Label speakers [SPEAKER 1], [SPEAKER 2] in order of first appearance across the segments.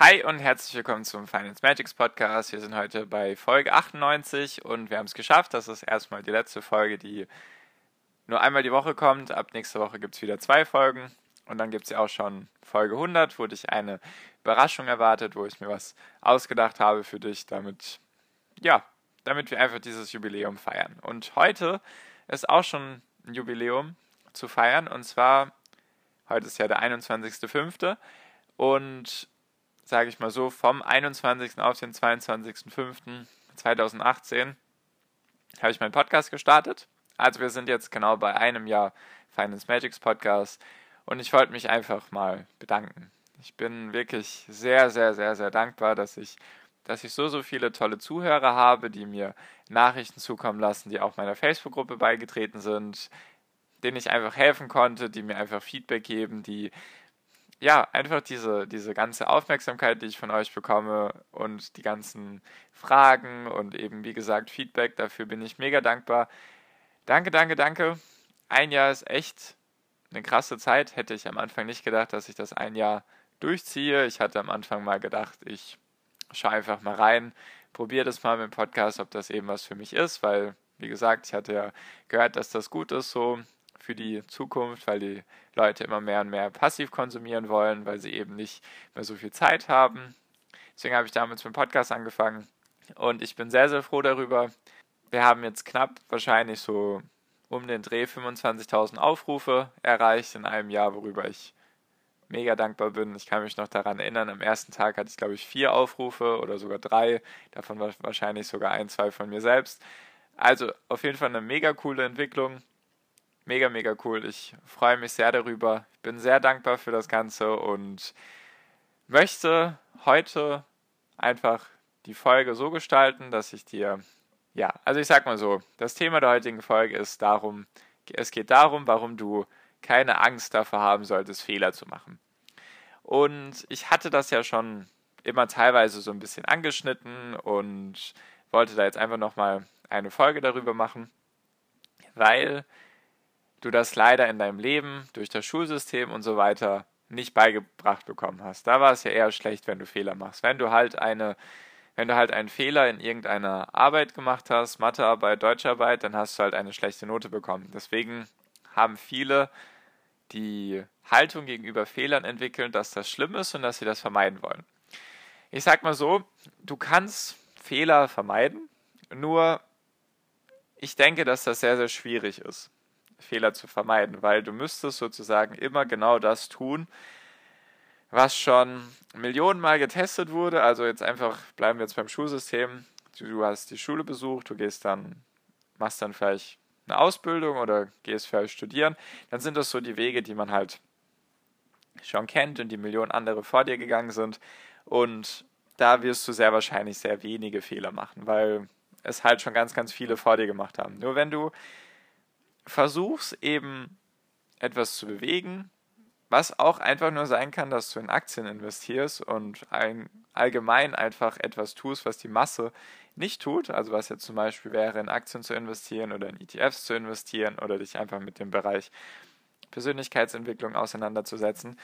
[SPEAKER 1] Hi und herzlich willkommen zum Finance Magics Podcast. Wir sind heute bei Folge 98 und wir haben es geschafft. Das ist erstmal die letzte Folge, die nur einmal die Woche kommt. Ab nächster Woche gibt es wieder zwei Folgen und dann gibt es ja auch schon Folge 100, wo dich eine Überraschung erwartet, wo ich mir was ausgedacht habe für dich, damit, ja, damit wir einfach dieses Jubiläum feiern. Und heute ist auch schon ein Jubiläum zu feiern und zwar, heute ist ja der 21.05. und sage ich mal so, vom 21. auf den 22.05.2018 habe ich meinen Podcast gestartet. Also wir sind jetzt genau bei einem Jahr Finance Magics Podcast und ich wollte mich einfach mal bedanken. Ich bin wirklich sehr, sehr, sehr, sehr dankbar, dass ich, dass ich so, so viele tolle Zuhörer habe, die mir Nachrichten zukommen lassen, die auch meiner Facebook-Gruppe beigetreten sind, denen ich einfach helfen konnte, die mir einfach Feedback geben, die ja, einfach diese, diese ganze Aufmerksamkeit, die ich von euch bekomme und die ganzen Fragen und eben, wie gesagt, Feedback, dafür bin ich mega dankbar. Danke, danke, danke. Ein Jahr ist echt eine krasse Zeit. Hätte ich am Anfang nicht gedacht, dass ich das ein Jahr durchziehe. Ich hatte am Anfang mal gedacht, ich schaue einfach mal rein, probiere das mal mit dem Podcast, ob das eben was für mich ist, weil, wie gesagt, ich hatte ja gehört, dass das gut ist so für die Zukunft, weil die Leute immer mehr und mehr passiv konsumieren wollen, weil sie eben nicht mehr so viel Zeit haben. Deswegen habe ich damals mit dem Podcast angefangen und ich bin sehr, sehr froh darüber. Wir haben jetzt knapp wahrscheinlich so um den Dreh 25.000 Aufrufe erreicht in einem Jahr, worüber ich mega dankbar bin. Ich kann mich noch daran erinnern, am ersten Tag hatte ich, glaube ich, vier Aufrufe oder sogar drei. Davon wahrscheinlich sogar ein, zwei von mir selbst. Also auf jeden Fall eine mega coole Entwicklung mega, mega cool. Ich freue mich sehr darüber. Ich bin sehr dankbar für das Ganze und möchte heute einfach die Folge so gestalten, dass ich dir, ja, also ich sag mal so, das Thema der heutigen Folge ist darum, es geht darum, warum du keine Angst davor haben solltest, Fehler zu machen. Und ich hatte das ja schon immer teilweise so ein bisschen angeschnitten und wollte da jetzt einfach nochmal eine Folge darüber machen, weil du das leider in deinem Leben durch das Schulsystem und so weiter nicht beigebracht bekommen hast. Da war es ja eher schlecht, wenn du Fehler machst. Wenn du halt eine, wenn du halt einen Fehler in irgendeiner Arbeit gemacht hast, Mathearbeit, Deutscharbeit, dann hast du halt eine schlechte Note bekommen. Deswegen haben viele die Haltung gegenüber Fehlern entwickelt, dass das schlimm ist und dass sie das vermeiden wollen. Ich sag mal so, du kannst Fehler vermeiden, nur ich denke, dass das sehr, sehr schwierig ist. Fehler zu vermeiden, weil du müsstest sozusagen immer genau das tun, was schon Millionenmal getestet wurde. Also jetzt einfach bleiben wir jetzt beim Schulsystem. Du hast die Schule besucht, du gehst dann, machst dann vielleicht eine Ausbildung oder gehst vielleicht studieren. Dann sind das so die Wege, die man halt schon kennt und die Millionen andere vor dir gegangen sind. Und da wirst du sehr wahrscheinlich sehr wenige Fehler machen, weil es halt schon ganz, ganz viele vor dir gemacht haben. Nur wenn du versuchst eben etwas zu bewegen, was auch einfach nur sein kann, dass du in Aktien investierst und ein, allgemein einfach etwas tust, was die Masse nicht tut, also was jetzt zum Beispiel wäre, in Aktien zu investieren oder in ETFs zu investieren oder dich einfach mit dem Bereich Persönlichkeitsentwicklung auseinanderzusetzen,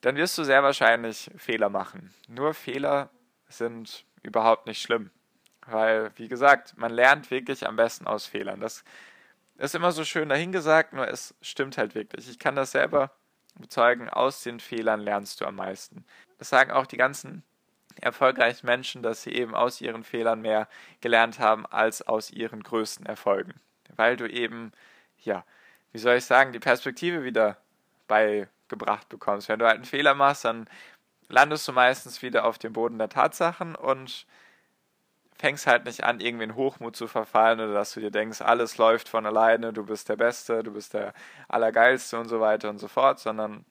[SPEAKER 1] dann wirst du sehr wahrscheinlich Fehler machen. Nur Fehler sind überhaupt nicht schlimm, weil, wie gesagt, man lernt wirklich am besten aus Fehlern. Das ist immer so schön dahingesagt, nur es stimmt halt wirklich. Ich kann das selber bezeugen, aus den Fehlern lernst du am meisten. Das sagen auch die ganzen erfolgreichen Menschen, dass sie eben aus ihren Fehlern mehr gelernt haben als aus ihren größten Erfolgen. Weil du eben, ja, wie soll ich sagen, die Perspektive wieder beigebracht bekommst. Wenn du halt einen Fehler machst, dann landest du meistens wieder auf dem Boden der Tatsachen und fängst halt nicht an, irgendwie in Hochmut zu verfallen oder dass du dir denkst, alles läuft von alleine, du bist der Beste, du bist der Allergeilste und so weiter und so fort, sondern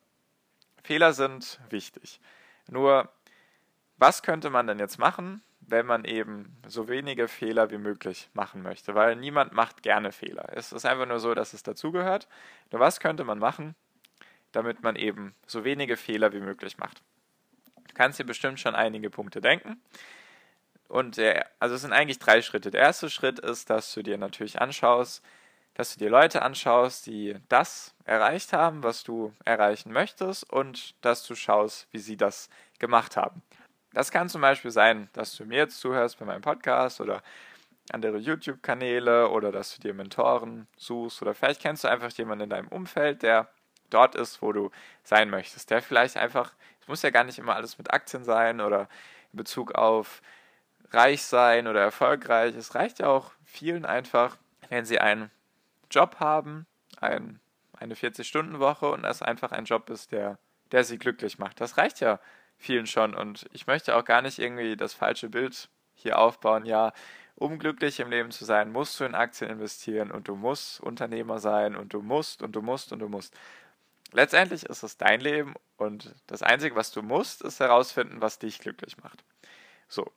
[SPEAKER 1] Fehler sind wichtig. Nur was könnte man denn jetzt machen, wenn man eben so wenige Fehler wie möglich machen möchte? Weil niemand macht gerne Fehler. Es ist einfach nur so, dass es dazugehört. Nur was könnte man machen, damit man eben so wenige Fehler wie möglich macht? Du kannst dir bestimmt schon einige Punkte denken. Und der, also es sind eigentlich drei Schritte. Der erste Schritt ist, dass du dir natürlich anschaust, dass du dir Leute anschaust, die das erreicht haben, was du erreichen möchtest, und dass du schaust, wie sie das gemacht haben. Das kann zum Beispiel sein, dass du mir jetzt zuhörst bei meinem Podcast oder andere YouTube-Kanäle oder dass du dir Mentoren suchst oder vielleicht kennst du einfach jemanden in deinem Umfeld, der dort ist, wo du sein möchtest, der vielleicht einfach, es muss ja gar nicht immer alles mit Aktien sein oder in Bezug auf reich sein oder erfolgreich. Es reicht ja auch vielen einfach, wenn sie einen Job haben, ein, eine 40-Stunden-Woche und das einfach ein Job ist, der, der sie glücklich macht. Das reicht ja vielen schon und ich möchte auch gar nicht irgendwie das falsche Bild hier aufbauen. Ja, um glücklich im Leben zu sein, musst du in Aktien investieren und du musst Unternehmer sein und du musst und du musst und du musst. Letztendlich ist es dein Leben und das Einzige, was du musst, ist herausfinden, was dich glücklich macht. So,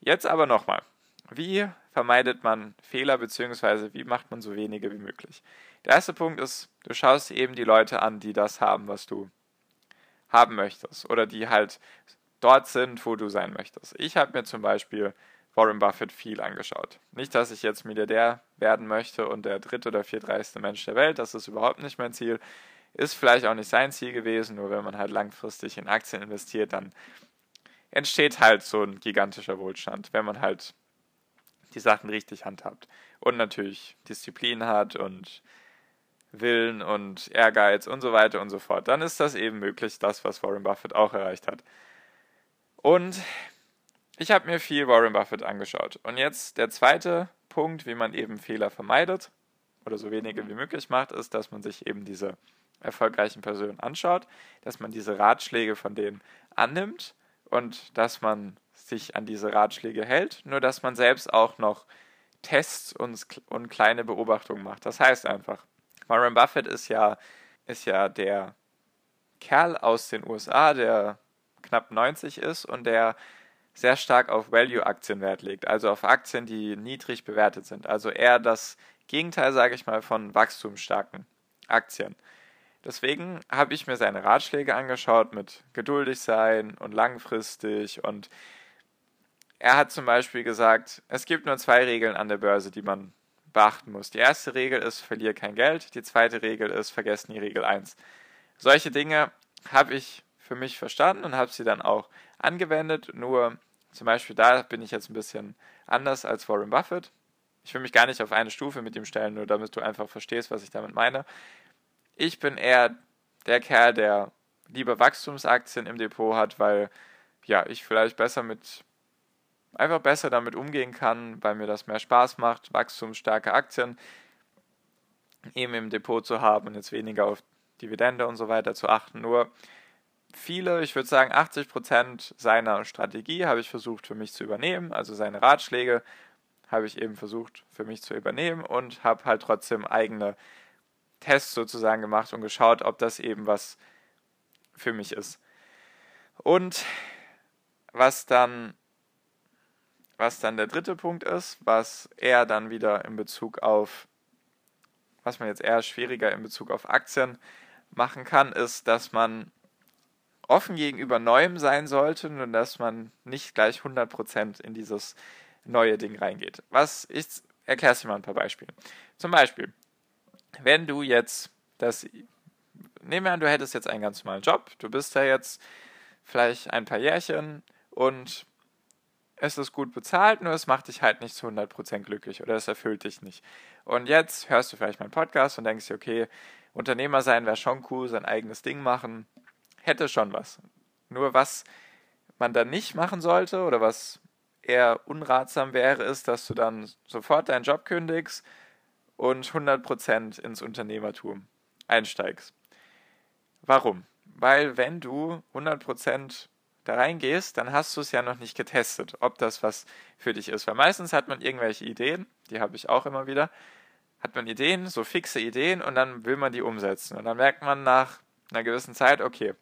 [SPEAKER 1] jetzt aber nochmal. Wie vermeidet man Fehler bzw. wie macht man so wenige wie möglich? Der erste Punkt ist, du schaust eben die Leute an, die das haben, was du haben möchtest oder die halt dort sind, wo du sein möchtest. Ich habe mir zum Beispiel Warren Buffett viel angeschaut. Nicht, dass ich jetzt Milliardär werden möchte und der dritte oder viertreichste Mensch der Welt, das ist überhaupt nicht mein Ziel. Ist vielleicht auch nicht sein Ziel gewesen, nur wenn man halt langfristig in Aktien investiert, dann entsteht halt so ein gigantischer Wohlstand, wenn man halt die Sachen richtig handhabt. Und natürlich Disziplin hat und Willen und Ehrgeiz und so weiter und so fort. Dann ist das eben möglich, das, was Warren Buffett auch erreicht hat. Und ich habe mir viel Warren Buffett angeschaut. Und jetzt der zweite Punkt, wie man eben Fehler vermeidet oder so wenige wie möglich macht, ist, dass man sich eben diese erfolgreichen Personen anschaut, dass man diese Ratschläge von denen annimmt und dass man sich an diese Ratschläge hält, nur dass man selbst auch noch Tests und, und kleine Beobachtungen macht. Das heißt einfach, Warren Buffett ist ja, ist ja der Kerl aus den USA, der knapp 90 ist und der sehr stark auf Value-Aktien Wert legt, also auf Aktien, die niedrig bewertet sind. Also eher das Gegenteil, sage ich mal, von wachstumsstarken Aktien. Deswegen habe ich mir seine Ratschläge angeschaut mit geduldig sein und langfristig und er hat zum Beispiel gesagt, es gibt nur zwei Regeln an der Börse, die man beachten muss. Die erste Regel ist, verliere kein Geld. Die zweite Regel ist, vergessen die Regel 1. Solche Dinge habe ich für mich verstanden und habe sie dann auch angewendet. Nur zum Beispiel da bin ich jetzt ein bisschen anders als Warren Buffett. Ich will mich gar nicht auf eine Stufe mit ihm stellen, nur damit du einfach verstehst, was ich damit meine. Ich bin eher der Kerl, der lieber Wachstumsaktien im Depot hat, weil ja, ich vielleicht besser mit einfach besser damit umgehen kann, weil mir das mehr Spaß macht, wachstumsstarke Aktien eben im Depot zu haben und jetzt weniger auf Dividende und so weiter zu achten. Nur viele, ich würde sagen 80% seiner Strategie habe ich versucht für mich zu übernehmen, also seine Ratschläge habe ich eben versucht für mich zu übernehmen und habe halt trotzdem eigene Tests sozusagen gemacht und geschaut, ob das eben was für mich ist. Und was dann, was dann der dritte Punkt ist, was eher dann wieder in Bezug auf, was man jetzt eher schwieriger in Bezug auf Aktien machen kann, ist, dass man offen gegenüber Neuem sein sollte und dass man nicht gleich 100% in dieses neue Ding reingeht. Was ich erkläre dir mal ein paar Beispiele. Zum Beispiel, wenn du jetzt das, nehmen wir an, du hättest jetzt einen ganz normalen Job, du bist da jetzt vielleicht ein paar Jährchen und es ist gut bezahlt, nur es macht dich halt nicht zu 100% glücklich oder es erfüllt dich nicht. Und jetzt hörst du vielleicht meinen Podcast und denkst dir, okay, Unternehmer sein wäre schon cool, sein eigenes Ding machen, hätte schon was. Nur was man dann nicht machen sollte oder was eher unratsam wäre, ist, dass du dann sofort deinen Job kündigst, und 100% ins Unternehmertum einsteigst. Warum? Weil wenn du 100% da reingehst, dann hast du es ja noch nicht getestet, ob das was für dich ist. Weil meistens hat man irgendwelche Ideen, die habe ich auch immer wieder, hat man Ideen, so fixe Ideen und dann will man die umsetzen. Und dann merkt man nach einer gewissen Zeit, okay,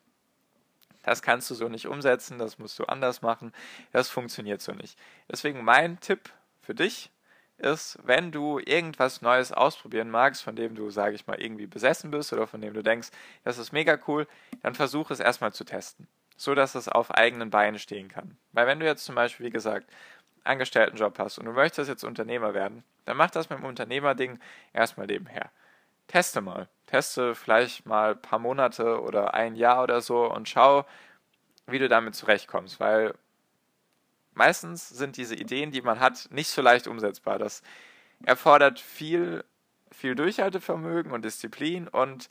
[SPEAKER 1] das kannst du so nicht umsetzen, das musst du anders machen, das funktioniert so nicht. Deswegen mein Tipp für dich ist, wenn du irgendwas Neues ausprobieren magst, von dem du, sage ich mal, irgendwie besessen bist oder von dem du denkst, das ist mega cool, dann versuch es erstmal zu testen, so dass es auf eigenen Beinen stehen kann. Weil wenn du jetzt zum Beispiel, wie gesagt, Angestelltenjob hast und du möchtest jetzt Unternehmer werden, dann mach das mit dem Unternehmerding erstmal nebenher. Teste mal. Teste vielleicht mal ein paar Monate oder ein Jahr oder so und schau, wie du damit zurechtkommst, weil meistens sind diese Ideen, die man hat, nicht so leicht umsetzbar. Das erfordert viel, viel Durchhaltevermögen und Disziplin und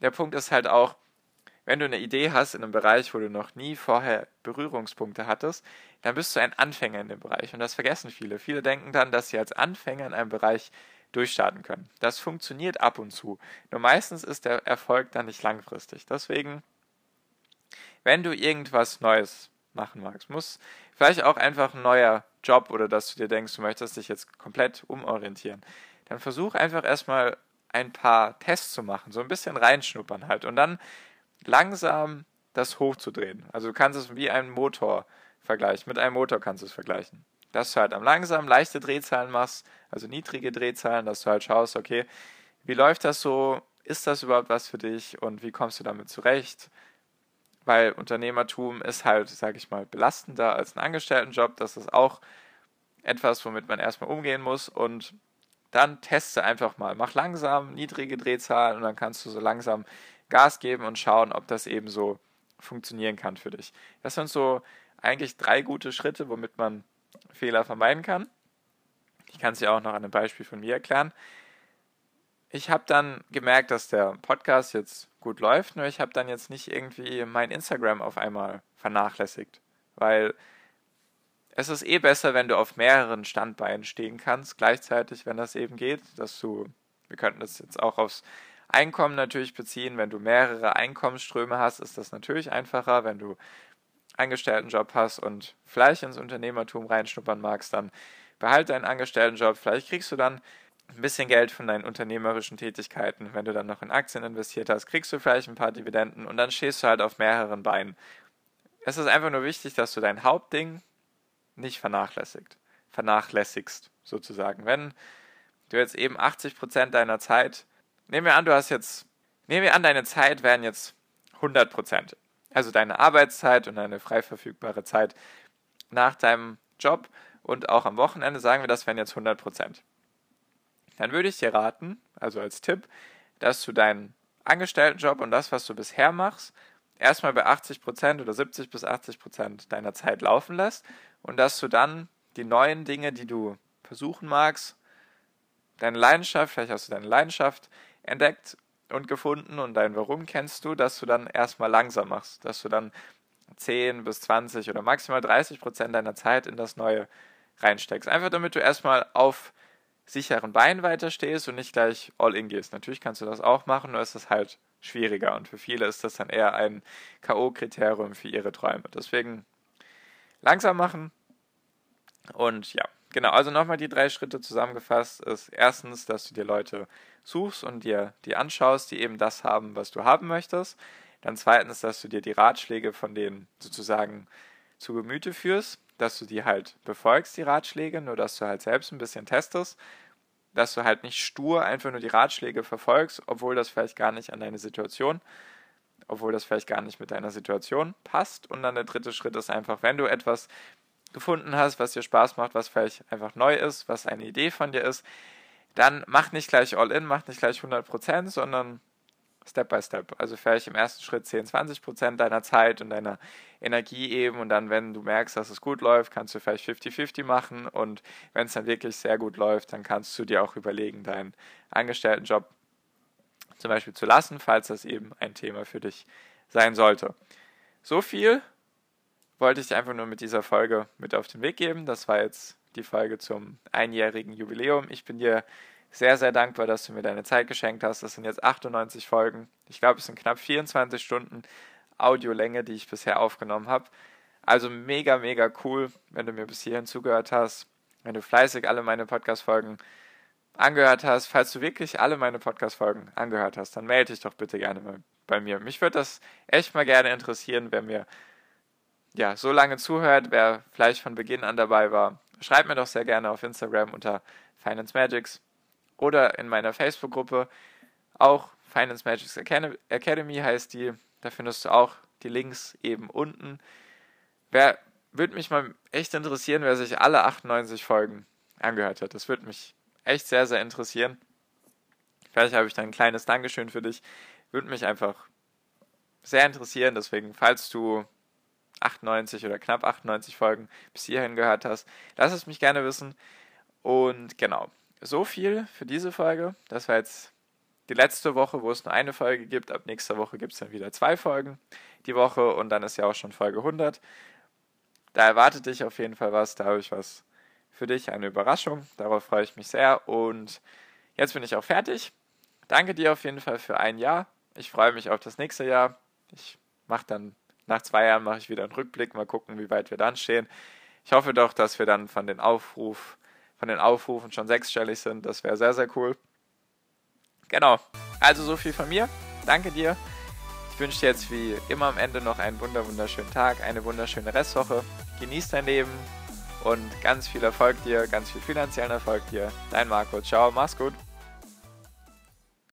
[SPEAKER 1] der Punkt ist halt auch, wenn du eine Idee hast in einem Bereich, wo du noch nie vorher Berührungspunkte hattest, dann bist du ein Anfänger in dem Bereich. Und das vergessen viele. Viele denken dann, dass sie als Anfänger in einem Bereich durchstarten können. Das funktioniert ab und zu. Nur meistens ist der Erfolg dann nicht langfristig. Deswegen, wenn du irgendwas Neues machen magst, muss vielleicht auch einfach ein neuer Job oder dass du dir denkst, du möchtest dich jetzt komplett umorientieren, dann versuch einfach erstmal ein paar Tests zu machen, so ein bisschen reinschnuppern halt und dann langsam das hochzudrehen. Also du kannst es wie einen Motor vergleichen, mit einem Motor kannst du es vergleichen. Dass du halt am langsam leichte Drehzahlen machst, also niedrige Drehzahlen, dass du halt schaust, okay, wie läuft das so? Ist das überhaupt was für dich und wie kommst du damit zurecht? Weil Unternehmertum ist halt, sage ich mal, belastender als ein Angestelltenjob. Das ist auch etwas, womit man erstmal umgehen muss und dann teste einfach mal. Mach langsam niedrige Drehzahlen und dann kannst du so langsam Gas geben und schauen, ob das eben so funktionieren kann für dich. Das sind so eigentlich drei gute Schritte, womit man Fehler vermeiden kann. Ich kann es dir auch noch an einem Beispiel von mir erklären ich habe dann gemerkt, dass der Podcast jetzt gut läuft, nur ich habe dann jetzt nicht irgendwie mein Instagram auf einmal vernachlässigt, weil es ist eh besser, wenn du auf mehreren Standbeinen stehen kannst, gleichzeitig, wenn das eben geht, dass du, wir könnten das jetzt auch aufs Einkommen natürlich beziehen, wenn du mehrere Einkommensströme hast, ist das natürlich einfacher, wenn du Angestelltenjob hast und vielleicht ins Unternehmertum reinschnuppern magst, dann behalte deinen Angestelltenjob, vielleicht kriegst du dann ein bisschen Geld von deinen unternehmerischen Tätigkeiten. Wenn du dann noch in Aktien investiert hast, kriegst du vielleicht ein paar Dividenden und dann stehst du halt auf mehreren Beinen. Es ist einfach nur wichtig, dass du dein Hauptding nicht vernachlässigt. Vernachlässigst, sozusagen. Wenn du jetzt eben 80% deiner Zeit, nehmen wir an, du hast jetzt, nehmen wir an, deine Zeit wären jetzt 100%. Also deine Arbeitszeit und deine frei verfügbare Zeit nach deinem Job und auch am Wochenende, sagen wir, das wären jetzt 100% dann würde ich dir raten, also als Tipp, dass du deinen Angestelltenjob und das, was du bisher machst, erstmal bei 80% oder 70 bis 80% deiner Zeit laufen lässt und dass du dann die neuen Dinge, die du versuchen magst, deine Leidenschaft, vielleicht hast du deine Leidenschaft entdeckt und gefunden und dein Warum kennst du, dass du dann erstmal langsam machst, dass du dann 10 bis 20 oder maximal 30% deiner Zeit in das Neue reinsteckst. Einfach damit du erstmal auf sicheren Beinen weiterstehst und nicht gleich all in gehst. Natürlich kannst du das auch machen, nur ist es halt schwieriger und für viele ist das dann eher ein K.O.-Kriterium für ihre Träume. Deswegen langsam machen und ja, genau. Also nochmal die drei Schritte zusammengefasst ist erstens, dass du dir Leute suchst und dir die anschaust, die eben das haben, was du haben möchtest. Dann zweitens, dass du dir die Ratschläge von denen sozusagen zu Gemüte führst dass du die halt befolgst, die Ratschläge, nur dass du halt selbst ein bisschen testest, dass du halt nicht stur einfach nur die Ratschläge verfolgst, obwohl das vielleicht gar nicht an deine Situation, obwohl das vielleicht gar nicht mit deiner Situation passt. Und dann der dritte Schritt ist einfach, wenn du etwas gefunden hast, was dir Spaß macht, was vielleicht einfach neu ist, was eine Idee von dir ist, dann mach nicht gleich all in, mach nicht gleich 100%, sondern Step by Step. Also vielleicht im ersten Schritt 10, 20 Prozent deiner Zeit und deiner Energie eben und dann, wenn du merkst, dass es gut läuft, kannst du vielleicht 50-50 machen und wenn es dann wirklich sehr gut läuft, dann kannst du dir auch überlegen, deinen Angestelltenjob zum Beispiel zu lassen, falls das eben ein Thema für dich sein sollte. So viel wollte ich einfach nur mit dieser Folge mit auf den Weg geben. Das war jetzt die Folge zum einjährigen Jubiläum. Ich bin dir sehr, sehr dankbar, dass du mir deine Zeit geschenkt hast. Das sind jetzt 98 Folgen. Ich glaube, es sind knapp 24 Stunden Audiolänge, die ich bisher aufgenommen habe. Also mega, mega cool, wenn du mir bis hierhin zugehört hast, wenn du fleißig alle meine Podcast-Folgen angehört hast. Falls du wirklich alle meine Podcast-Folgen angehört hast, dann melde dich doch bitte gerne mal bei mir. Mich würde das echt mal gerne interessieren, wer mir ja so lange zuhört, wer vielleicht von Beginn an dabei war. Schreibt mir doch sehr gerne auf Instagram unter Finance Magics oder in meiner Facebook-Gruppe. Auch Finance Magics Academy heißt die. Da findest du auch die Links eben unten. Wer würde mich mal echt interessieren, wer sich alle 98 Folgen angehört hat. Das würde mich echt sehr, sehr interessieren. Vielleicht habe ich da ein kleines Dankeschön für dich. Würde mich einfach sehr interessieren. Deswegen, falls du 98 oder knapp 98 Folgen bis hierhin gehört hast, lass es mich gerne wissen. Und genau, so viel für diese Folge. Das war jetzt die letzte Woche, wo es nur eine Folge gibt. Ab nächster Woche gibt es dann wieder zwei Folgen die Woche und dann ist ja auch schon Folge 100. Da erwartet dich auf jeden Fall was, da habe ich was für dich, eine Überraschung. Darauf freue ich mich sehr und jetzt bin ich auch fertig. Danke dir auf jeden Fall für ein Jahr. Ich freue mich auf das nächste Jahr. Ich mache dann nach zwei Jahren mache ich wieder einen Rückblick, mal gucken, wie weit wir dann stehen. Ich hoffe doch, dass wir dann von den Aufruf, von den Aufrufen schon sechsstellig sind. Das wäre sehr, sehr cool. Genau. Also so viel von mir. Danke dir. Ich wünsche dir jetzt wie immer am Ende noch einen wunderschönen Tag, eine wunderschöne Restwoche. Genieß dein Leben und ganz viel Erfolg dir, ganz viel finanziellen Erfolg dir. Dein Marco. Ciao, mach's gut.